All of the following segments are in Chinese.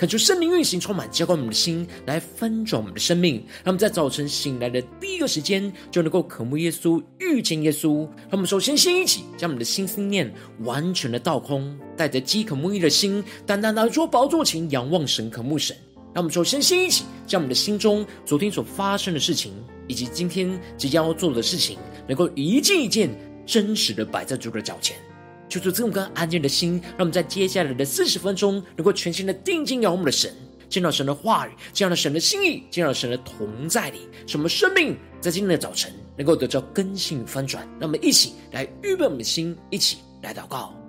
恳求圣灵运行，充满浇灌我们的心，来翻转我们的生命。让我们在早晨醒来的第一个时间，就能够渴慕耶稣、遇见耶稣。让我们首先先一起将我们的心思念完全的倒空，带着饥渴慕义的心，单单来到宝座前仰望神、渴慕神。让我们首先先一起将我们的心中昨天所发生的事情，以及今天即将要做的事情，能够一件一件真实的摆在主的脚前。求主赐我们安静的心，让我们在接下来的四十分钟，能够全心的定睛仰望我们的神，见到神的话语，见到神的心意，见到神的同在里，什么生命在今天的早晨能够得到更新翻转。让我们一起来预备我们的心，一起来祷告。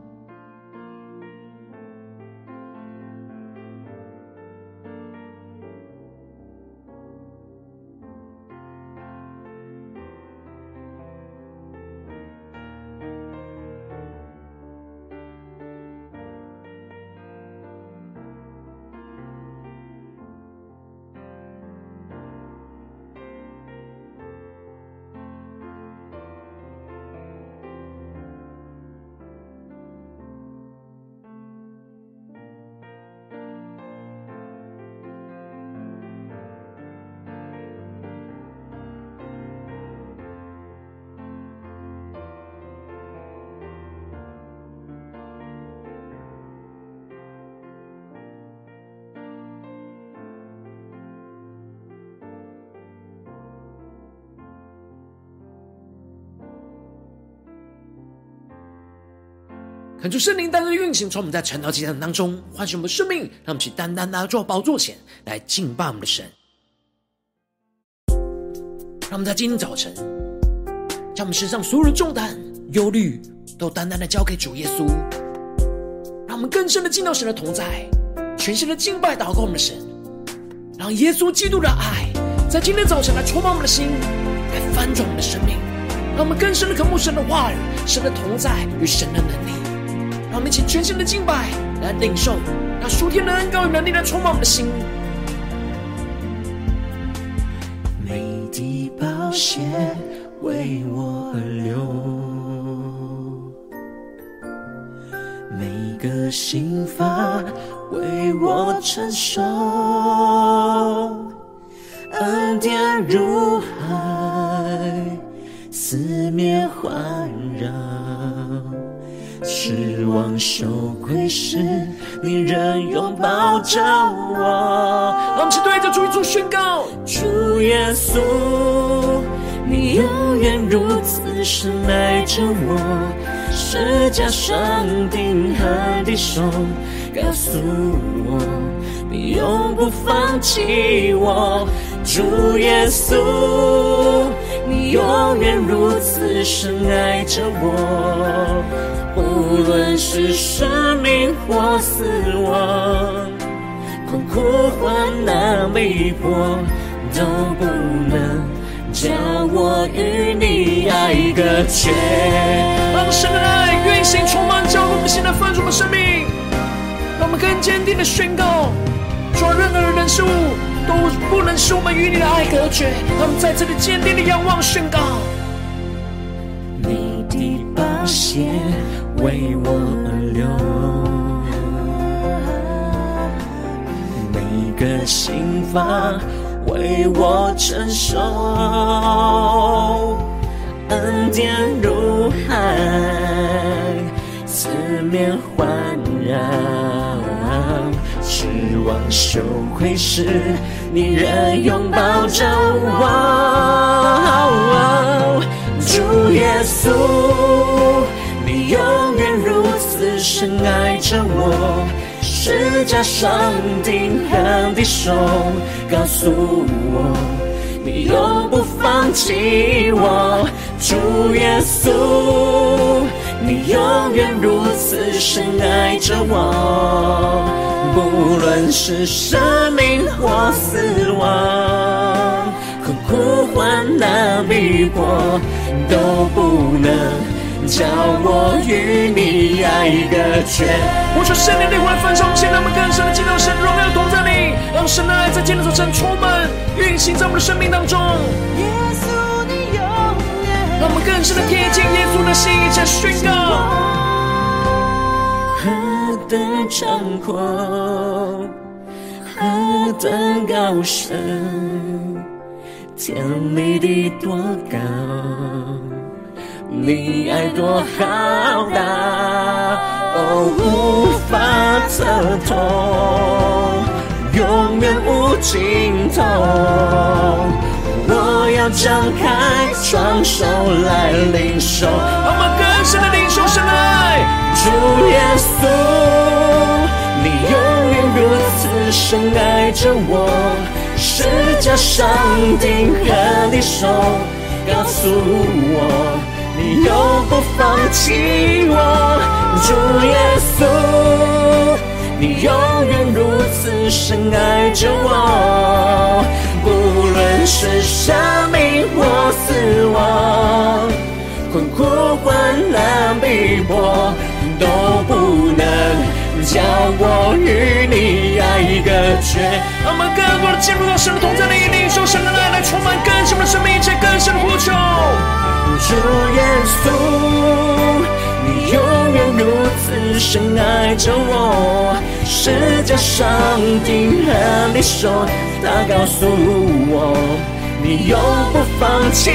恳求圣灵单单运行，从我们在晨祷祭坛当中唤醒我们的生命，让我们去单单拿做宝座前来敬拜我们的神。让我们在今天早晨，将我们身上所有的重担、忧虑，都单单的交给主耶稣。让我们更深的进到神的同在，全心的敬拜祷告我们的神，让耶稣基督的爱在今天早晨来充满我们的心，来翻转我们的生命。让我们更深的渴慕神的话语、神的同在与神的能力。我们一起全新的敬拜，来领受那属天的恩膏与能力来充满我们的心。每滴宝血为我而流，每个心房为我承受，恩典如失望羞愧时，你仍拥抱着我。让我们一起对着主耶稣宣告：主耶稣，你永远如此深爱着我。十架上钉痕的手，告诉我，你永不放弃我。主耶稣，你永远如此深爱着我。无论是生命或死亡，困苦患难逼迫，都不能将我与你爱隔绝。让神的爱运行，充满交我们现在丰足的生命，让我们更坚定的宣告：做任何人事物都不能使我们与你的爱隔绝。让我们在这里坚定的仰望宣告。你的宝血为我而流，每个心房为我承受，恩典如海，四面环绕，失望羞愧时，你仍拥抱着我，主耶稣。永远如此深爱着我，十架上钉痕的手告诉我，你永不放弃我。主耶稣，你永远如此深爱着我，不论是生命或死亡，和呼唤那逼迫，都不能。叫我与你爱隔绝。我求圣灵的灵来焚烧，让我们更深的进入到神的荣耀同在里，让神的爱在今天早晨充满运行在我们的生命当中。耶稣，你永远。让我们更深的贴近耶稣的心，一起宣告。何等长阔，何等高深，天离地多高。你爱多浩大，哦，无法测透，永远无尽头。我要张开双手来领受，我们更深的领受神的爱。主耶稣，你永远如此深爱着我，十架上钉和你手告诉我。你永不放弃我，主耶稣，你永远如此深爱着我，不论是生命或死亡，困苦患难逼迫，都不能叫我与你爱隔绝。让我们更多的进入到神的同在里，领受神的爱来充满更新我们的生命，一切更深的呼求。主耶稣，你永远如此深爱着我，十架上钉痕的说，他告诉我，你永不放弃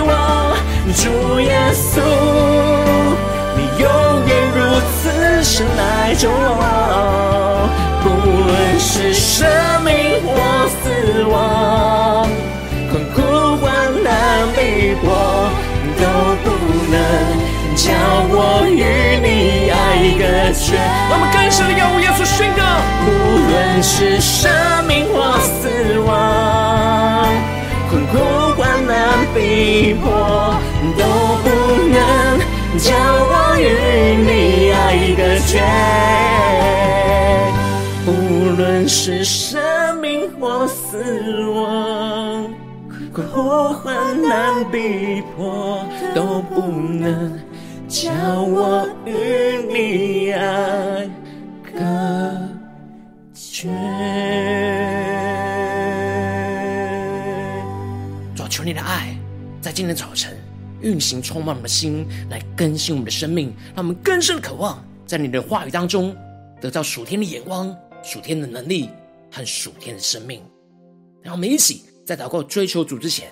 我。主耶稣，你永远如此深爱着我，不论是生命或死亡，困苦患难逼迫。绝。让我们更深的仰望耶稣宣告，无论是生命或死亡，困苦患难逼迫，都不能叫我与你爱隔绝。无论是生命或死亡。困苦患难逼迫，都不能叫我与你爱隔绝。主，求你的爱在今天早晨运行，充满我们的心，来更新我们的生命，让我们更深的渴望在你的话语当中得到属天的眼光、属天的能力和属天的生命。让我们一起。在祷告追求主之前，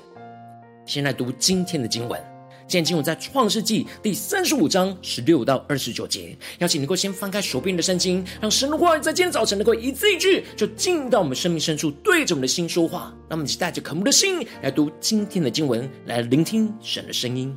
先来读今天的经文。今天经文在创世纪第三十五章十六到二十九节。邀请能够先翻开手边的圣经，让神的话语在今天早晨能够一字一句，就进到我们生命深处，对着我们的心说话。让我们一起带着渴慕的心来读今天的经文，来聆听神的声音。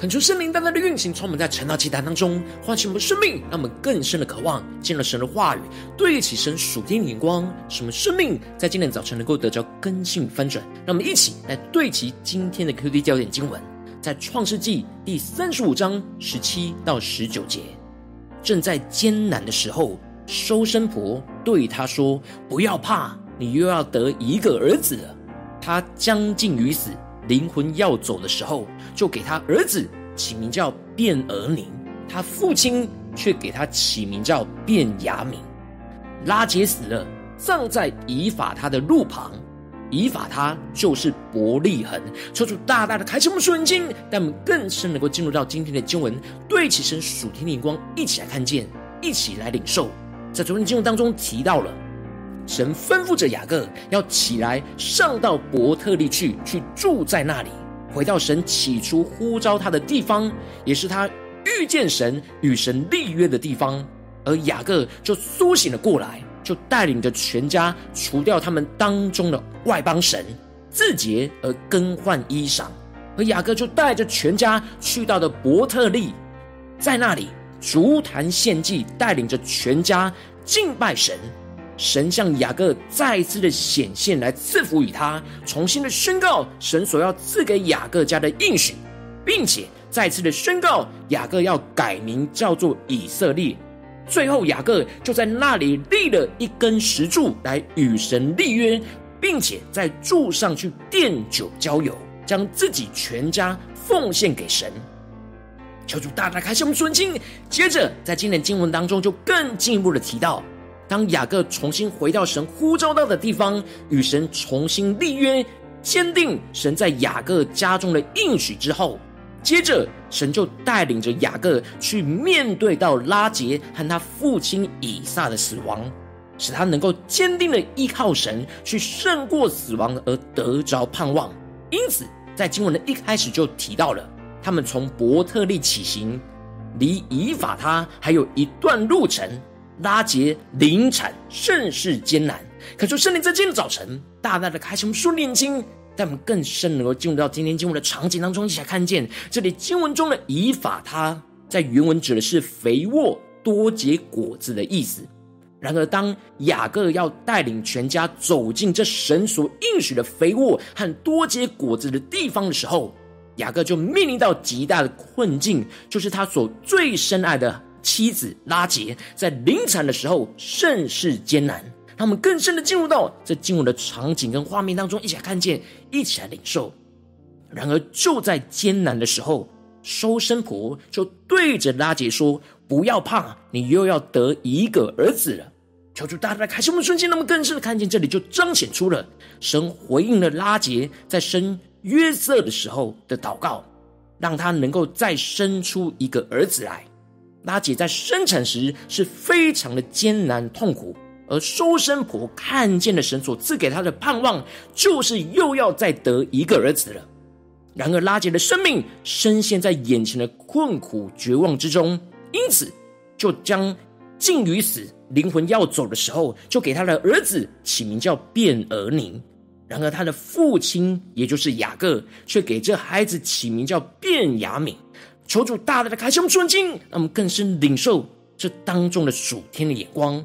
恳求圣灵单单的运行，充满在晨祷祭坛当中，唤醒我们生命，让我们更深的渴望见了神的话语，对齐神属天的眼光，使我们生命在今天早晨能够得着更新翻转。让我们一起来对齐今天的 QD 焦点经文，在创世纪第三十五章十七到十九节。正在艰难的时候，收生婆对他说：“不要怕，你又要得一个儿子了。”他将近于死。灵魂要走的时候，就给他儿子起名叫卞儿宁，他父亲却给他起名叫卞雅悯。拉杰死了，葬在以法他的路旁。以法他就是伯利恒。求主大大的开启我们属灵眼睛，让我们更深能够进入到今天的经文，对齐神属天的光，一起来看见，一起来领受。在昨天经文当中提到了。神吩咐着雅各要起来，上到伯特利去，去住在那里，回到神起初呼召他的地方，也是他遇见神、与神立约的地方。而雅各就苏醒了过来，就带领着全家除掉他们当中的外邦神，自洁而更换衣裳。而雅各就带着全家去到了伯特利，在那里筑坛献祭，带领着全家敬拜神。神向雅各再次的显现，来赐福与他，重新的宣告神所要赐给雅各家的应许，并且再次的宣告雅各要改名叫做以色列。最后，雅各就在那里立了一根石柱来与神立约，并且在柱上去奠酒浇油，将自己全家奉献给神。求主大大开启我们属灵。接着，在今天经文当中，就更进一步的提到。当雅各重新回到神呼召到的地方，与神重新立约，坚定神在雅各家中的应许之后，接着神就带领着雅各去面对到拉结和他父亲以撒的死亡，使他能够坚定的依靠神，去胜过死亡而得着盼望。因此，在经文的一开始就提到了，他们从伯特利起行，离以法他还有一段路程。拉结临产甚是艰难，可是圣灵在今天的早晨大大的开启我们属灵眼睛，让我们更深能够进入到今天经文的场景当中，一起来看见这里经文中的以法他在原文指的是肥沃多结果子的意思。然而，当雅各要带领全家走进这神所应许的肥沃和多结果子的地方的时候，雅各就面临到极大的困境，就是他所最深爱的。妻子拉杰在临产的时候甚是艰难，他们更深的进入到这经文的场景跟画面当中，一起来看见，一起来领受。然而就在艰难的时候，收生婆就对着拉杰说：“不要怕，你又要得一个儿子了。”求主大大开心我们瞬间，那么更深的看见，这里就彰显出了神回应了拉杰在生约瑟的时候的祷告，让他能够再生出一个儿子来。拉姐在生产时是非常的艰难痛苦，而收生婆看见了神所赐给他的盼望，就是又要再得一个儿子了。然而拉结的生命深陷在眼前的困苦绝望之中，因此就将近于死、灵魂要走的时候，就给他的儿子起名叫便儿宁。然而他的父亲，也就是雅各，却给这孩子起名叫便雅悯。求主大大的开启我们属灵，让我们更深领受这当中的属天的眼光。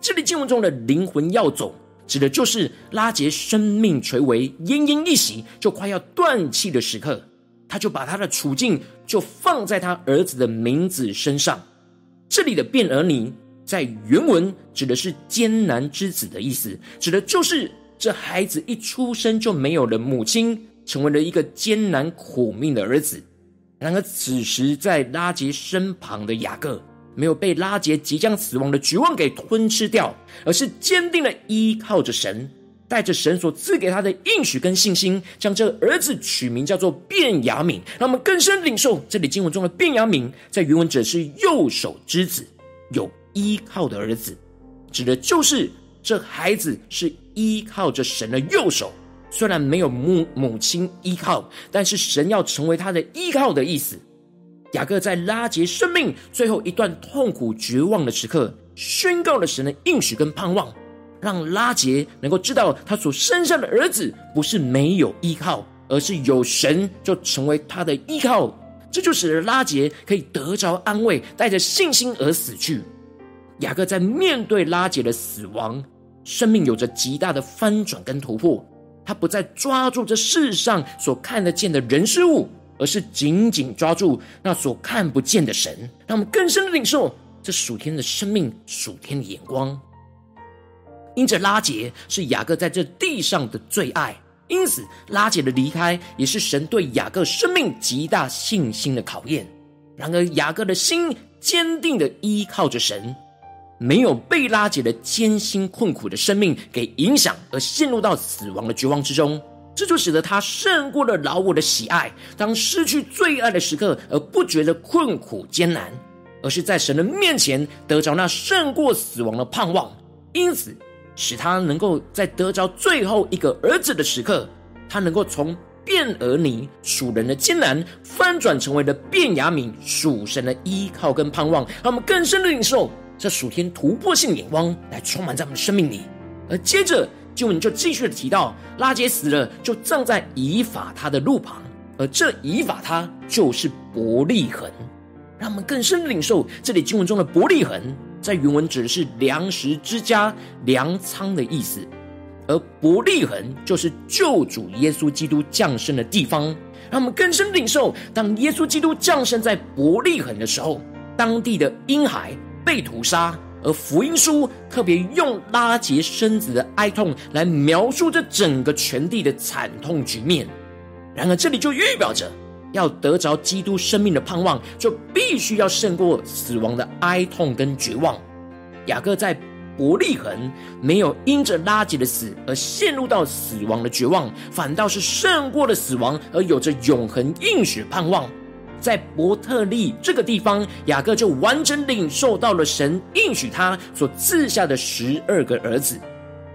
这里经文中的灵魂要走，指的就是拉杰生命垂危、奄奄一息，就快要断气的时刻。他就把他的处境就放在他儿子的名字身上。这里的变儿尼在原文指的是艰难之子的意思，指的就是这孩子一出生就没有了母亲，成为了一个艰难苦命的儿子。然而，此时在拉杰身旁的雅各，没有被拉杰即将死亡的绝望给吞吃掉，而是坚定的依靠着神，带着神所赐给他的应许跟信心，将这儿子取名叫做便雅悯。让我们更深领受这里经文中的便雅悯，在原文指的是右手之子，有依靠的儿子，指的就是这孩子是依靠着神的右手。虽然没有母母亲依靠，但是神要成为他的依靠的意思。雅各在拉杰生命最后一段痛苦绝望的时刻，宣告了神的应许跟盼望，让拉杰能够知道他所生下的儿子不是没有依靠，而是有神就成为他的依靠。这就使得拉杰可以得着安慰，带着信心而死去。雅各在面对拉杰的死亡，生命有着极大的翻转跟突破。他不再抓住这世上所看得见的人事物，而是紧紧抓住那所看不见的神，让我们更深的领受这属天的生命、属天的眼光。因着拉杰是雅各在这地上的最爱，因此拉杰的离开也是神对雅各生命极大信心的考验。然而雅各的心坚定的依靠着神。没有被拉结的艰辛困苦的生命给影响，而陷入到死亡的绝望之中，这就使得他胜过了老我的喜爱。当失去最爱的时刻，而不觉得困苦艰难，而是在神的面前得着那胜过死亡的盼望。因此，使他能够在得着最后一个儿子的时刻，他能够从便俄尼属人的艰难，翻转成为了便雅悯属神的依靠跟盼望，让我们更深的领受。这属天突破性眼光来充满在我们的生命里，而接着经文就继续的提到，拉杰死了，就葬在以法他的路旁，而这以法他就是伯利恒，让我们更深领受这里经文中的伯利恒，在原文指的是粮食之家、粮仓的意思，而伯利恒就是救主耶稣基督降生的地方，让我们更深领受，当耶稣基督降生在伯利恒的时候，当地的婴孩。被屠杀，而福音书特别用拉结生子的哀痛来描述这整个全地的惨痛局面。然而，这里就预表着要得着基督生命的盼望，就必须要胜过死亡的哀痛跟绝望。雅各在伯利恒没有因着拉结的死而陷入到死亡的绝望，反倒是胜过了死亡，而有着永恒应许盼望。在伯特利这个地方，雅各就完整领受到了神应许他所赐下的十二个儿子。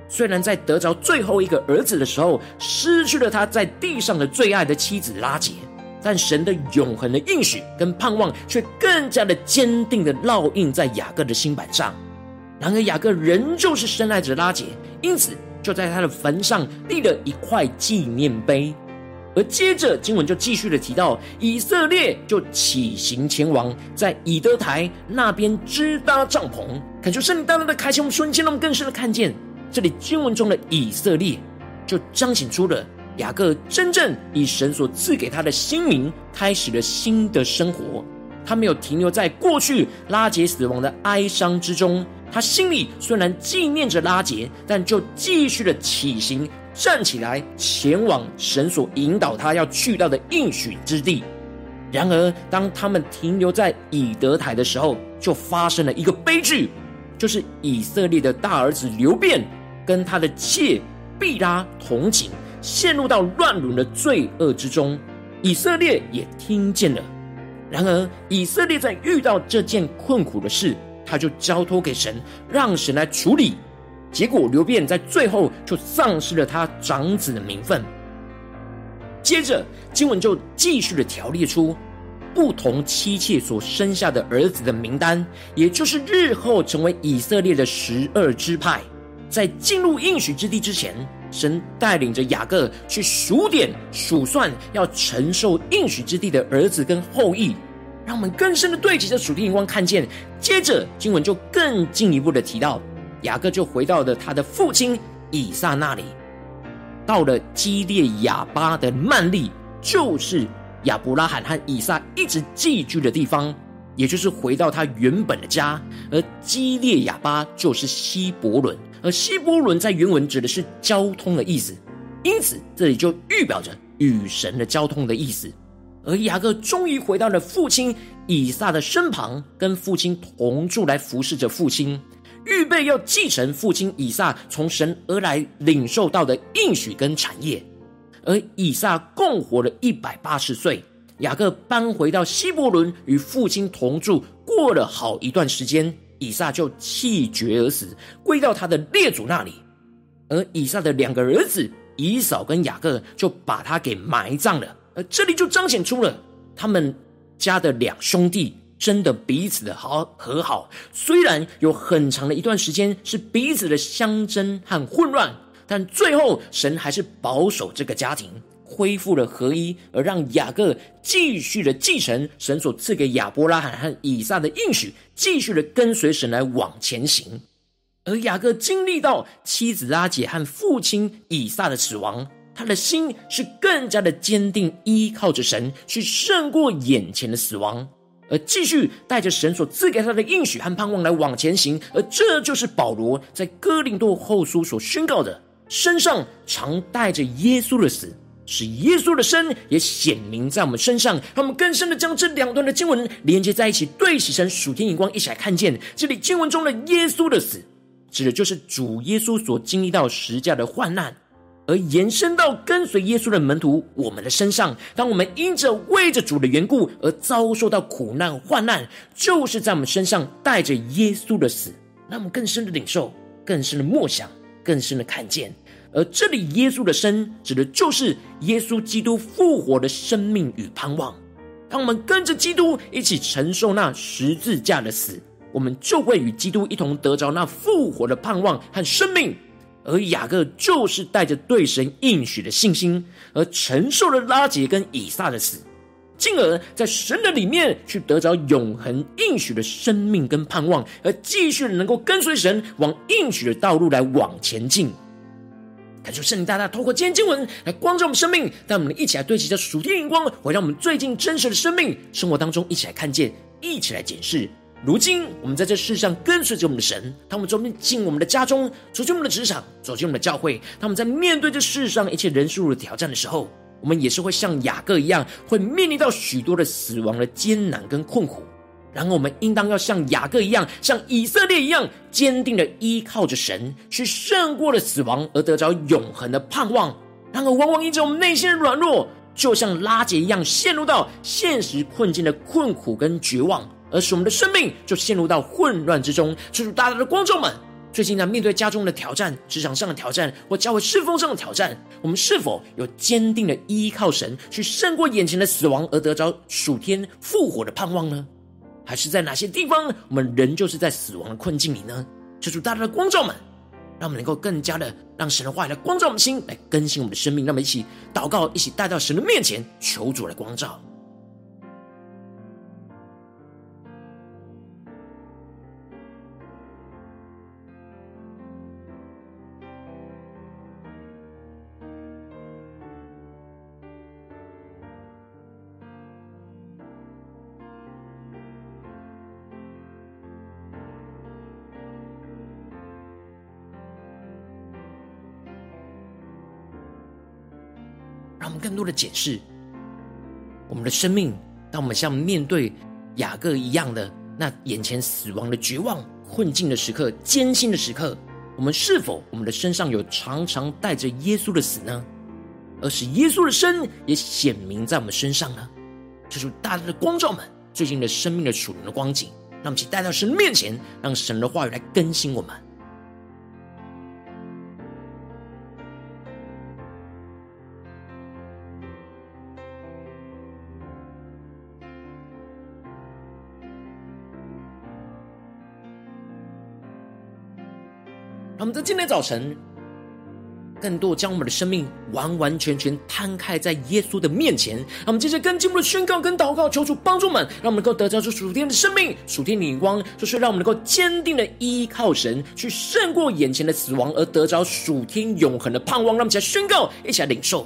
虽然在得着最后一个儿子的时候，失去了他在地上的最爱的妻子拉结，但神的永恒的应许跟盼望却更加的坚定的烙印在雅各的心板上。然而，雅各仍旧是深爱着拉结，因此就在他的坟上立了一块纪念碑。而接着经文就继续的提到，以色列就起行前往，在以德台那边支搭帐篷。恳求圣灵大大的开启我们瞬间，让我们更深的看见这里经文中的以色列，就彰显出了雅各真正以神所赐给他的新名，开始了新的生活。他没有停留在过去拉结死亡的哀伤之中，他心里虽然纪念着拉结，但就继续的起行。站起来，前往神所引导他要去到的应许之地。然而，当他们停留在以德台的时候，就发生了一个悲剧，就是以色列的大儿子流便跟他的妾毕拉同寝，陷入到乱伦的罪恶之中。以色列也听见了。然而，以色列在遇到这件困苦的事，他就交托给神，让神来处理。结果，刘辩在最后就丧失了他长子的名分。接着，经文就继续的条列出不同妻妾所生下的儿子的名单，也就是日后成为以色列的十二支派。在进入应许之地之前，神带领着雅各去数点数算要承受应许之地的儿子跟后裔，让我们更深的对齐着属天眼光看见。接着，经文就更进一步的提到。雅各就回到了他的父亲以撒那里，到了基列亚巴的曼利，就是亚伯拉罕和以撒一直寄居的地方，也就是回到他原本的家。而基列亚巴就是希伯伦，而希伯伦在原文指的是交通的意思，因此这里就预表着与神的交通的意思。而雅各终于回到了父亲以撒的身旁，跟父亲同住，来服侍着父亲。预备要继承父亲以撒从神而来领受到的应许跟产业，而以撒共活了一百八十岁。雅各搬回到希伯伦与父亲同住，过了好一段时间，以撒就气绝而死，归到他的列祖那里。而以撒的两个儿子以扫跟雅各就把他给埋葬了。而这里就彰显出了他们家的两兄弟。真的彼此的好和好，虽然有很长的一段时间是彼此的相争和混乱，但最后神还是保守这个家庭，恢复了合一，而让雅各继续的继承神所赐给亚伯拉罕和以撒的应许，继续的跟随神来往前行。而雅各经历到妻子拉结和父亲以撒的死亡，他的心是更加的坚定，依靠着神去胜过眼前的死亡，而继续带着神所赐给他的应许和盼望来往前行。而这就是保罗在哥林多后书所宣告的：身上常带着耶稣的死，使耶稣的生也显明在我们身上。让我们更深的将这两段的经文连接在一起，对齐神属天眼光，一起来看见这里经文中的耶稣的死。指的就是主耶稣所经历到十架的患难，而延伸到跟随耶稣的门徒我们的身上。当我们因着为着主的缘故而遭受到苦难患难，就是在我们身上带着耶稣的死，让我们更深的领受、更深的默想、更深的看见。而这里耶稣的生，指的就是耶稣基督复活的生命与盼望。当我们跟着基督一起承受那十字架的死。我们就会与基督一同得着那复活的盼望和生命，而雅各就是带着对神应许的信心，而承受了拉结跟以撒的死，进而在神的里面去得着永恒应许的生命跟盼望，而继续能够跟随神往应许的道路来往前进。感谢圣灵大大透过今天经文来光照我们生命，带我们一起来对齐这属天眼光，会让我们最近真实的生命生活当中一起来看见，一起来检视。如今，我们在这世上跟随着我们的神，他们走进我们的家中，走进我们的职场，走进我们的教会，他们在面对这世上一切人事物的挑战的时候，我们也是会像雅各一样，会面临到许多的死亡的艰难跟困苦。然后，我们应当要像雅各一样，像以色列一样，坚定的依靠着神，去胜过了死亡，而得着永恒的盼望。然而，往往因着我们内心的软弱，就像拉杰一样，陷入到现实困境的困苦跟绝望。而使我们的生命就陷入到混乱之中。求主大大的光照们，最近在面对家中的挑战、职场上的挑战或教会侍奉上的挑战，我们是否有坚定的依靠神，去胜过眼前的死亡，而得着属天复活的盼望呢？还是在哪些地方，我们仍旧是在死亡的困境里呢？求主大大的光照们，让我们能够更加的让神的话语来光照我们的心，来更新我们的生命。让我们一起祷告，一起带到神的面前，求主来光照。让我们更多的检视我们的生命。当我们像面对雅各一样的那眼前死亡的绝望、困境的时刻、艰辛的时刻，我们是否我们的身上有常常带着耶稣的死呢？而使耶稣的生也显明在我们身上呢？这是大大的光照们最近的生命的属灵的光景，让我们去带到神面前，让神的话语来更新我们。在今天早晨，更多将我们的生命完完全全摊开在耶稣的面前。让我们接着跟进一步的宣告跟祷告，求主帮助们，让我们能够得着这属天的生命、属天的眼光，就是让我们能够坚定的依靠神，去胜过眼前的死亡，而得着属天永恒的盼望。让我们一起来宣告，一起来领受。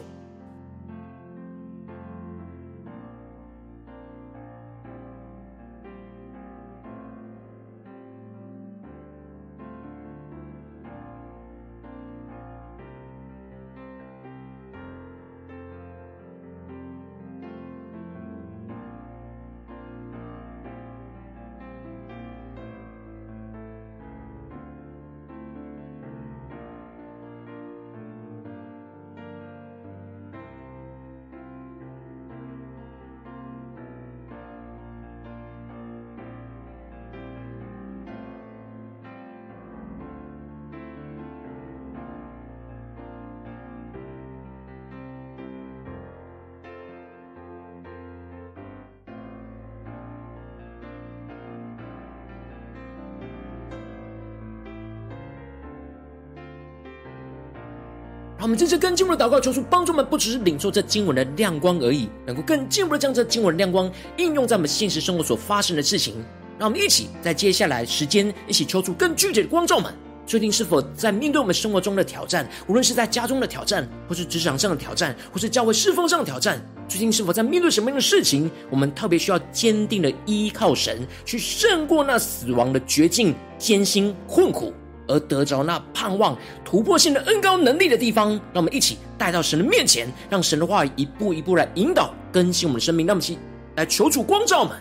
让我们这次更进一步的祷告，求主帮助我们，不只是领受这经文的亮光而已，能够更进一步的将这经文的亮光应用在我们现实生活所发生的事情。让我们一起在接下来时间，一起求主更具体的光照们。最近是否在面对我们生活中的挑战，无论是在家中的挑战，或是职场上的挑战，或是教会侍奉上的挑战，最近是否在面对什么样的事情，我们特别需要坚定的依靠神，去胜过那死亡的绝境、艰辛、困苦。而得着那盼望突破性的恩高能力的地方，让我们一起带到神的面前，让神的话语一步一步来引导更新我们的生命。让我们一起来求主光照们。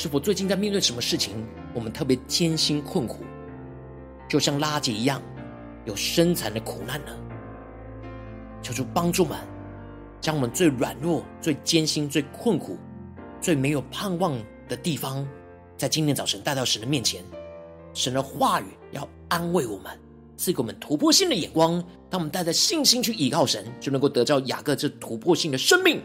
是否最近在面对什么事情，我们特别艰辛困苦，就像拉结一样，有生产的苦难呢？求主帮助们，将我们最软弱、最艰辛、最困苦、最没有盼望的地方，在今天早晨带到神的面前。神的话语要安慰我们，赐给我们突破性的眼光。当我们带着信心去依靠神，就能够得到雅各这突破性的生命。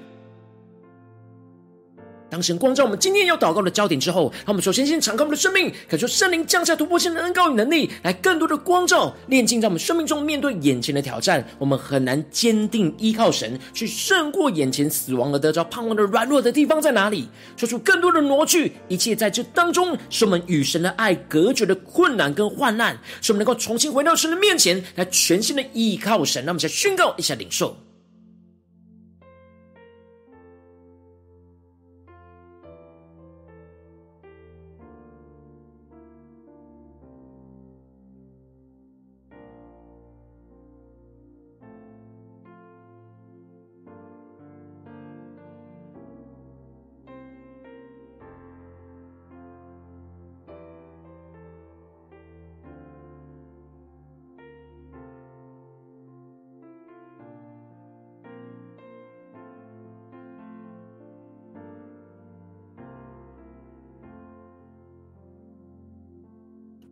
当神光照我们今天要祷告的焦点之后，让我们首先先敞开我们的生命，感受圣灵降下突破性的恩膏与能力，来更多的光照炼净在我们生命中。面对眼前的挑战，我们很难坚定依靠神，去胜过眼前死亡而得着盼望的软弱的地方在哪里？说出更多的挪去一切在这当中使我们与神的爱隔绝的困难跟患难，使我们能够重新回到神的面前来全新的依靠神。让我们先宣告一下领受。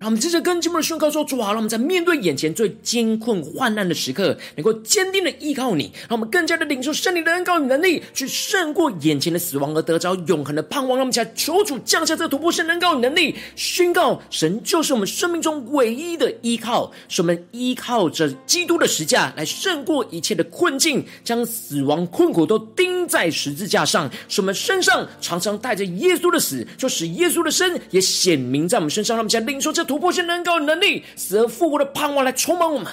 让我们接着跟经文的宣告说：“主啊，让我们在面对眼前最艰困患难的时刻，能够坚定的依靠你，让我们更加的领受圣灵的恩膏与能力，去胜过眼前的死亡，而得着永恒的盼望。让我们起来求主降下这突破圣灵恩膏与能力，宣告神就是我们生命中唯一的依靠，使我们依靠着基督的十架来胜过一切的困境，将死亡困苦都钉在十字架上，使我们身上常常带着耶稣的死，就使耶稣的生也显明在我们身上。让我们起来领受这。”突破性能够能力，死而复活的盼望来充满我们，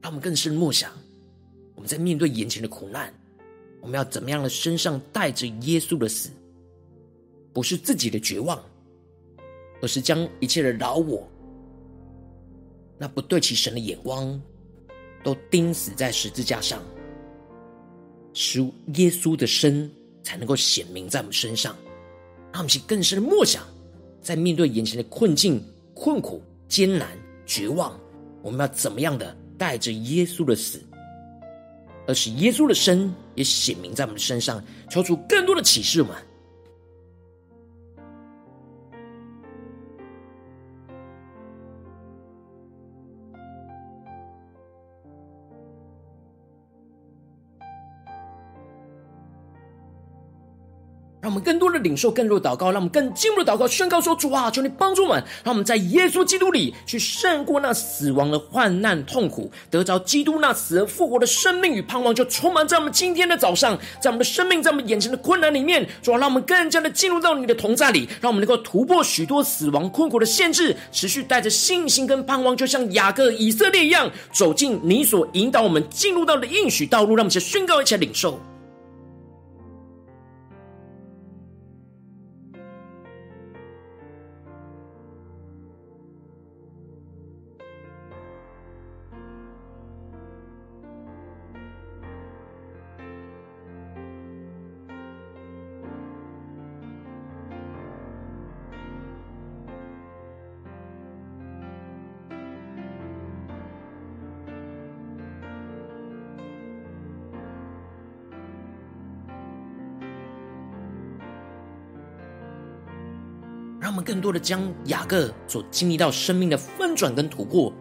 让我们更深默想，我们在面对眼前的苦难，我们要怎么样的身上带着耶稣的死，不是自己的绝望，而是将一切的老我，那不对其神的眼光。都钉死在十字架上，使耶稣的生才能够显明在我们身上，让我们去更深的默想，在面对眼前的困境、困苦、艰难、绝望，我们要怎么样的带着耶稣的死，而使耶稣的生也显明在我们的身上，求出更多的启示我们。让我们更多的领受，更多的祷告，让我们更进一步的祷告，宣告说：“主啊，求你帮助我们，让我们在耶稣基督里去胜过那死亡的患难痛苦，得着基督那死而复活的生命与盼望，就充满在我们今天的早上，在我们的生命，在我们眼前的困难里面。主啊，让我们更加的进入到你的同在里，让我们能够突破许多死亡困苦的限制，持续带着信心跟盼望，就像雅各、以色列一样，走进你所引导我们进入到的应许道路。让我们先宣告，一起来领受。”让我们更多的将雅各所经历到生命的翻转跟突破，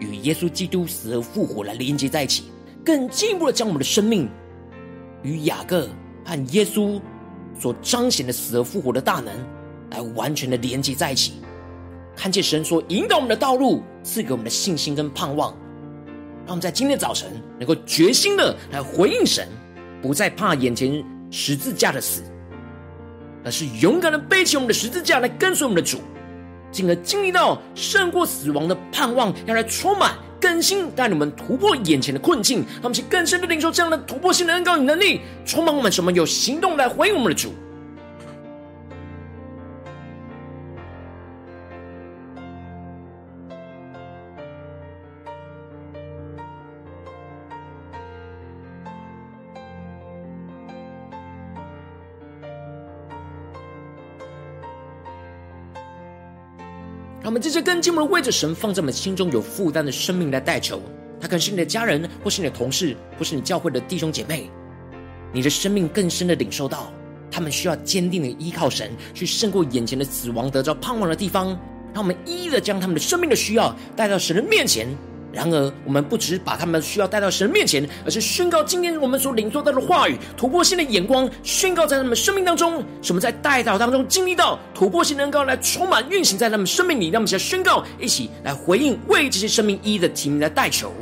与耶稣基督死而复活来连接在一起，更进一步的将我们的生命与雅各和耶稣所彰显的死而复活的大能，来完全的连接在一起，看见神所引导我们的道路，赐给我们的信心跟盼望，让我们在今天早晨能够决心的来回应神，不再怕眼前十字架的死，而是勇敢的背起我们的十字架来跟随我们的主，进而经历到胜过死亡的盼望，要来充满更新，带你们突破眼前的困境，让我们去更深的领受这样的突破性的恩膏与能力，充满我们，什么有行动来回应我们的主。让我们这些更进一步为着神放在我们心中有负担的生命来代求，他可能是你的家人，或是你的同事，或是你教会的弟兄姐妹。你的生命更深的领受到，他们需要坚定的依靠神，去胜过眼前的死亡，得着盼望的地方。让我们一一的将他们的生命的需要带到神的面前。然而，我们不只是把他们需要带到神面前，而是宣告今天我们所领受到的话语，突破性的眼光，宣告在他们生命当中，什么在带到当中经历到突破性能够来充满运行在他们生命里。让我们来宣告，一起来回应，为这些生命一一的提名来代求。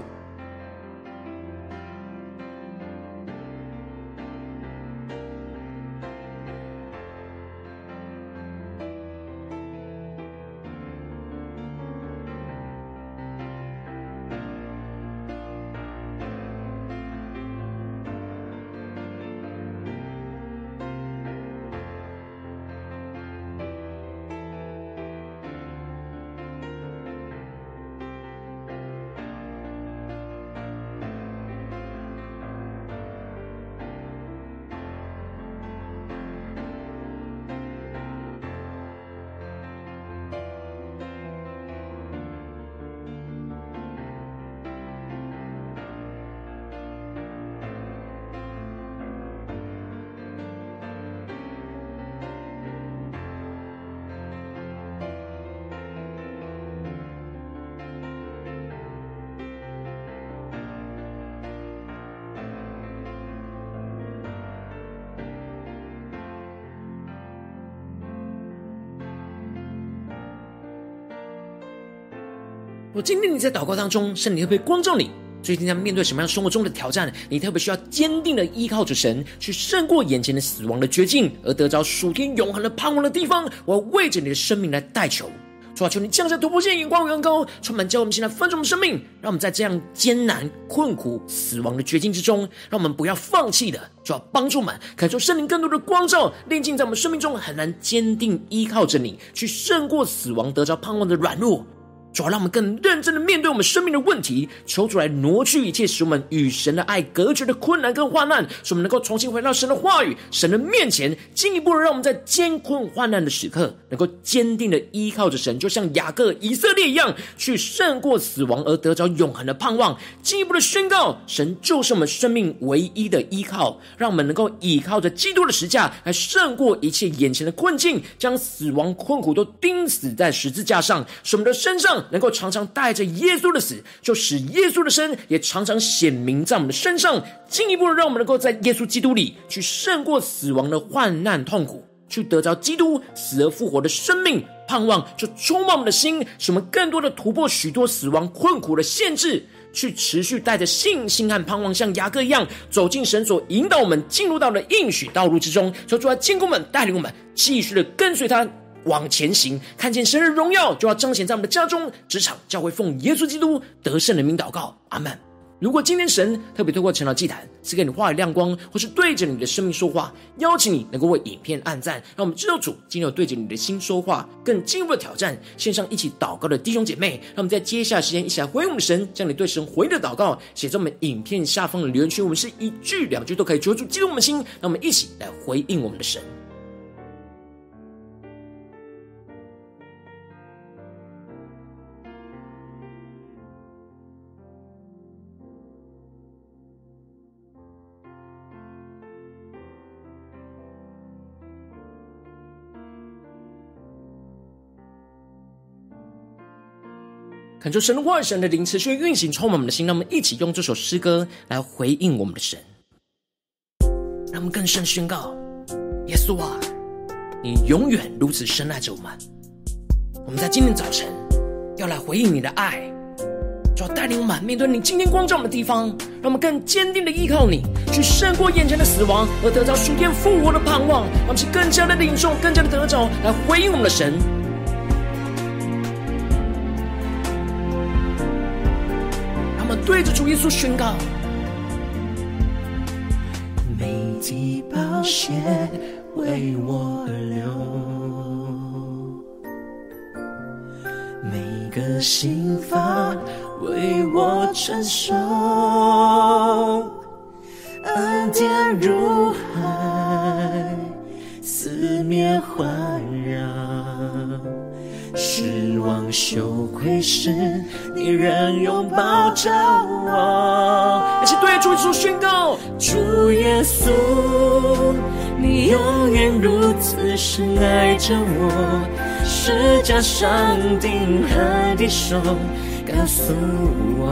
我今天你在祷告当中，圣灵会不会光照你？最近在面对什么样生活中的挑战？你特别需要坚定的依靠着神，去胜过眼前的死亡的绝境，而得着属天永恒的盼望的地方。我要为着你的生命来代求，主啊，求你降下突破性眼光与恩膏，充满叫我们现在分盛的生命，让我们在这样艰难、困苦、死亡的绝境之中，让我们不要放弃的，主要帮助我们感受圣灵更多的光照，炼净在我们生命中很难坚定依靠着你，去胜过死亡，得着盼望的软弱。主要让我们更认真的面对我们生命的问题，求主来挪去一切使我们与神的爱隔绝的困难跟患难，使我们能够重新回到神的话语、神的面前，进一步的让我们在艰困患难的时刻，能够坚定的依靠着神，就像雅各、以色列一样，去胜过死亡而得着永恒的盼望。进一步的宣告，神就是我们生命唯一的依靠，让我们能够依靠着基督的十架来胜过一切眼前的困境，将死亡困苦都钉死在十字架上，使我们的身上。能够常常带着耶稣的死，就使耶稣的生也常常显明在我们的身上，进一步的让我们能够在耶稣基督里去胜过死亡的患难痛苦，去得着基督死而复活的生命盼望，就充满我们的心，使我们更多的突破许多死亡困苦的限制，去持续带着信心和盼望，像雅各一样走进神所引导我们进入到的应许道路之中。求主来坚固我们，带领我们继续的跟随他。往前行，看见神的荣耀，就要彰显在我们的家中、职场、教会，奉耶稣基督得胜的名祷告，阿门。如果今天神特别透过晨祷祭坛赐给你话语亮光，或是对着你的生命说话，邀请你能够为影片按赞，让我们知道主今天有对着你的心说话，更进一步的挑战线上一起祷告的弟兄姐妹，让我们在接下来时间一起来回应我们神，将你对神回应的祷告写在我们影片下方的留言区，我们是一句两句都可以求主激动我们的心，让我们一起来回应我们的神。恳求神的话语、神的灵持续运行，充满我们的心。让我们一起用这首诗歌来回应我们的神，让我们更深宣告：耶稣啊，你永远如此深爱着我们。我们在今天早晨要来回应你的爱。就要带领我们面对你今天光照的地方，让我们更坚定的依靠你，去胜过眼前的死亡，而得到属天复活的盼望。让我们更加的领受，更加的得着，来回应我们的神。对着主耶稣宣告：每滴宝血为我而流，每个心法。为我承受，恩典如海，四面环绕，失望羞愧时，你仍拥抱着我。一起对主耶稣宣告：主耶稣，你永远如此深爱着我，十架上定海的手。告诉我，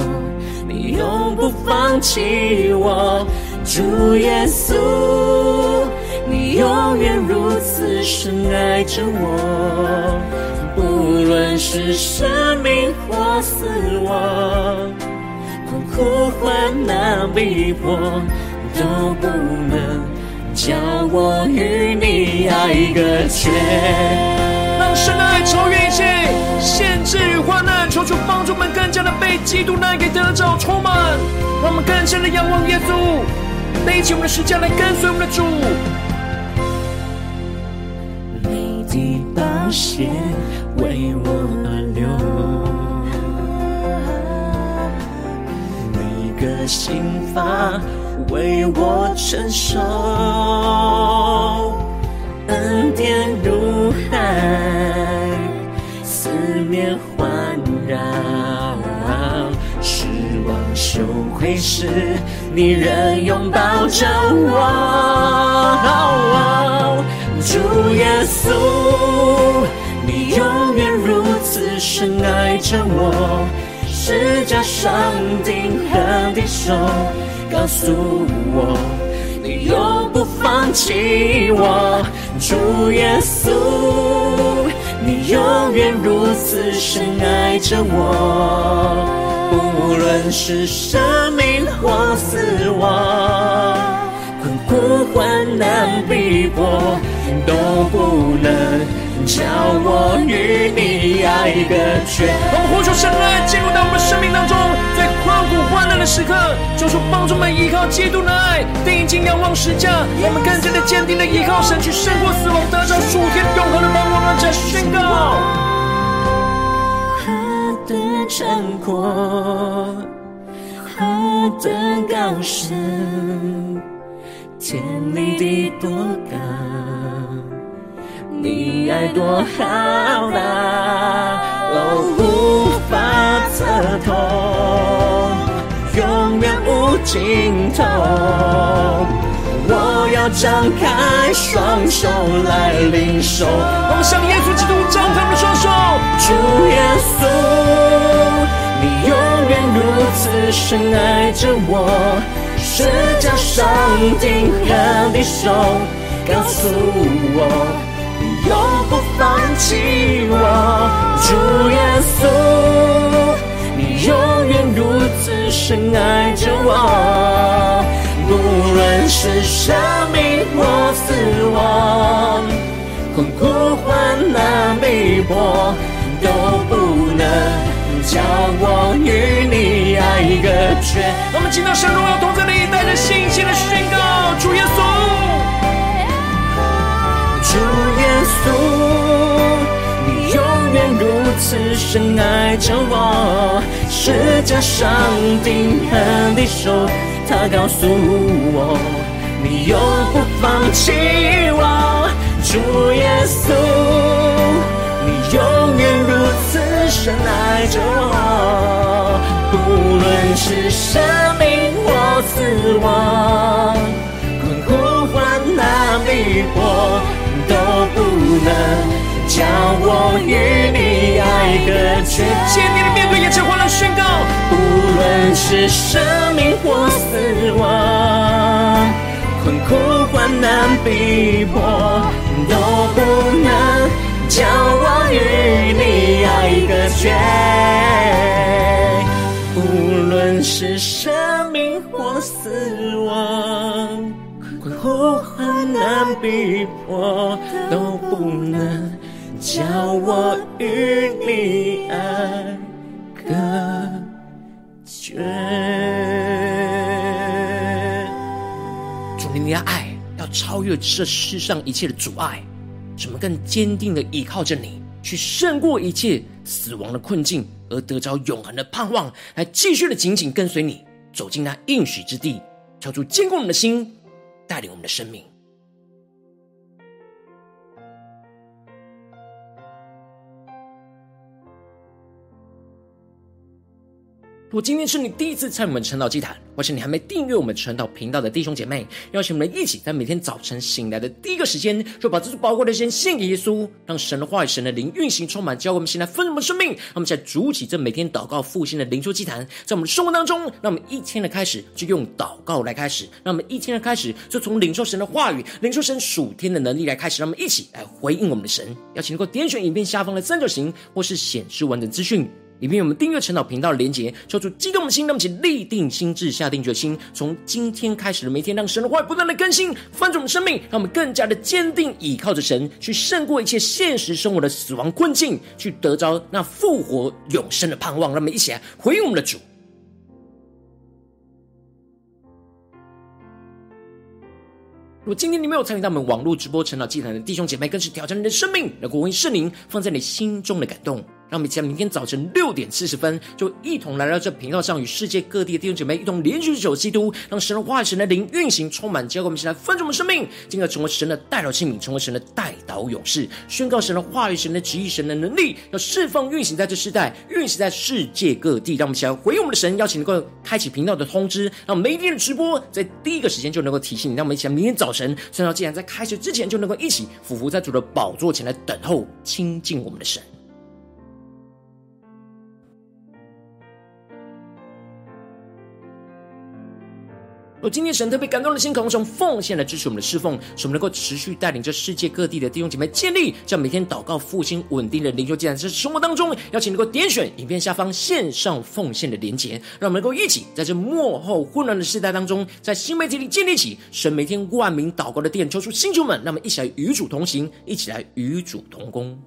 你永不放弃我，主耶稣，你永远如此深爱着我，不论是生命或死亡，困苦患难逼迫，都不能叫我与你爱隔绝。让神的爱超越一切限制与患难，求主帮助我们更加的被基督的爱给得着充满，让我们更深的仰望耶稣，背起我们的十字架来跟随我们的主。你的宝血为我而流，每个心房为我承受，恩典如海，四面环绕，失望羞愧时，你仍拥抱着我。主耶稣，深爱着我，十架上钉痕的手，告诉我，你永不放弃我。主耶稣，你永远如此深爱着我，不论是生命或死亡，困苦患难逼迫，都不能。叫我与你爱隔绝。让我们呼求神爱进入到我们生命当中，在困苦患难的时刻，就是帮助我们依靠基督的爱，定睛仰望十架，我们更加的坚定的依靠神，去胜过死亡，得着属天永恒的盼望。让这宣告：何等何等高深，天离地多高。你爱多浩大，哦，无法测透，永远无尽头。我要张开双手来领受。我们向耶稣基督张开的双手。主耶稣，你永远如此深爱着我，十架上钉痕的手，告诉我。永不放弃我，主耶稣，你永远如此深爱着我，不论是生命或死亡，困苦患难逼迫，都不能叫我与你爱隔绝。我们进到神荣耀同在里，带着信心的宣告，主耶稣。耶稣，你永远如此深爱着我，十架上钉痕的手，他告诉我，你永不放弃我。主耶稣，你永远如此深爱着我，不论是生命或死亡，能叫我与你爱隔绝。坚定的面对眼前患难宣告，无论是生命或死亡，困苦患难逼迫，都不能将我与你爱隔绝。无论是生命或死亡，困苦患难逼迫，都不能。叫我与你爱隔绝。主，你的爱要超越这世上一切的阻碍，使我们更坚定的依靠着你，去胜过一切死亡的困境，而得着永恒的盼望，来继续的紧紧跟随你，走进那应许之地，敲出坚固的心，带领我们的生命。如果今天是你第一次参与我们晨祷祭坛，或是你还没订阅我们晨祷频道的弟兄姐妹，邀请我们一起在每天早晨醒来的第一个时间，就把这最宝贵的时间献给耶稣，让神的话语、神的灵运行充满，教我们现在分我们生命。让我们在主起这每天祷告复兴的灵修祭坛，在我们生活当中，让我们一天的开始就用祷告来开始，让我们一天的开始就从领受神的话语、领受神属天的能力来开始，让我们一起来回应我们的神。邀请能够点选影片下方的三角形，或是显示完整资讯。里面有我们订阅陈祷频道的连结，抽出激动的心，让我们一起立定心志，下定决心，从今天开始的每天，让神的话不断的更新，翻转我们生命，让我们更加的坚定，倚靠着神，去胜过一切现实生活的死亡困境，去得着那复活永生的盼望。让我们一起来回应我们的主。如果今天你没有参与到我们网络直播晨祷祭坛的弟兄姐妹，更是挑战你的生命，能够回应圣灵放在你心中的感动。让我们在明天早晨六点四十分，就一同来到这频道上，与世界各地的弟兄姐妹一同连续走基督，让神的话语、神的灵运行充满，教会我们现在分盛我们生命，进而成为神的代祷器皿，成为神的代祷勇士，宣告神的话语、神的旨意、神的能力，要释放运行在这世代，运行在世界各地。让我们现在回应我们的神，邀请能够开启频道的通知，让每一天的直播在第一个时间就能够提醒你。让我们一起来，明天早晨，圣道既然在开始之前，就能够一起俯伏在主的宝座前来等候亲近我们的神。若今天神特别感动的心，渴望从奉献来支持我们的侍奉，使我们能够持续带领着世界各地的弟兄姐妹建立这每天祷告复兴稳定的灵修祭坛。在生活当中，邀请能够点选影片下方线上奉献的连结，让我们能够一起在这幕后混乱的时代当中，在新媒体里建立起神每天万名祷告的殿，抽出星球们，让我们一起来与主同行，一起来与主同工。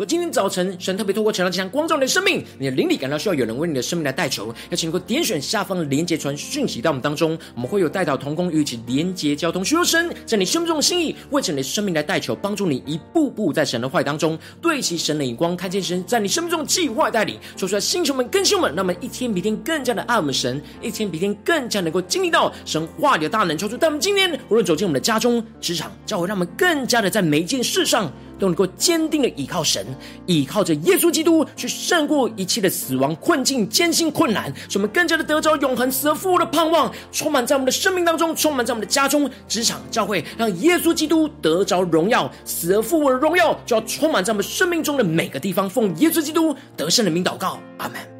我今天早晨，神特别透过晨祷祭坛光照你的生命，你的灵里感到需要有人为你的生命来代求，邀请能够点选下方的连结传讯息。到我们当中，我们会有代祷同工与其连结交通，寻求神在你生命中的心意，为着你的生命来代求，帮助你一步步在神的话语当中对齐神的眼光，看见神在你生命中的计划带领，说出来，星球们、更新们，那么一天比一天更加的爱我们神，一天比一天更加能够经历到神话里的大能，求主在我们今天无论走进我们的家中、职场，教会，让我们更加的在每一件事上。都能够坚定的倚靠神，倚靠着耶稣基督去胜过一切的死亡困境、艰辛困难，使我们更加的得着永恒死而复活的盼望，充满在我们的生命当中，充满在我们的家中、职场、教会，让耶稣基督得着荣耀，死而复活的荣耀就要充满在我们生命中的每个地方。奉耶稣基督得胜的名祷告，阿门。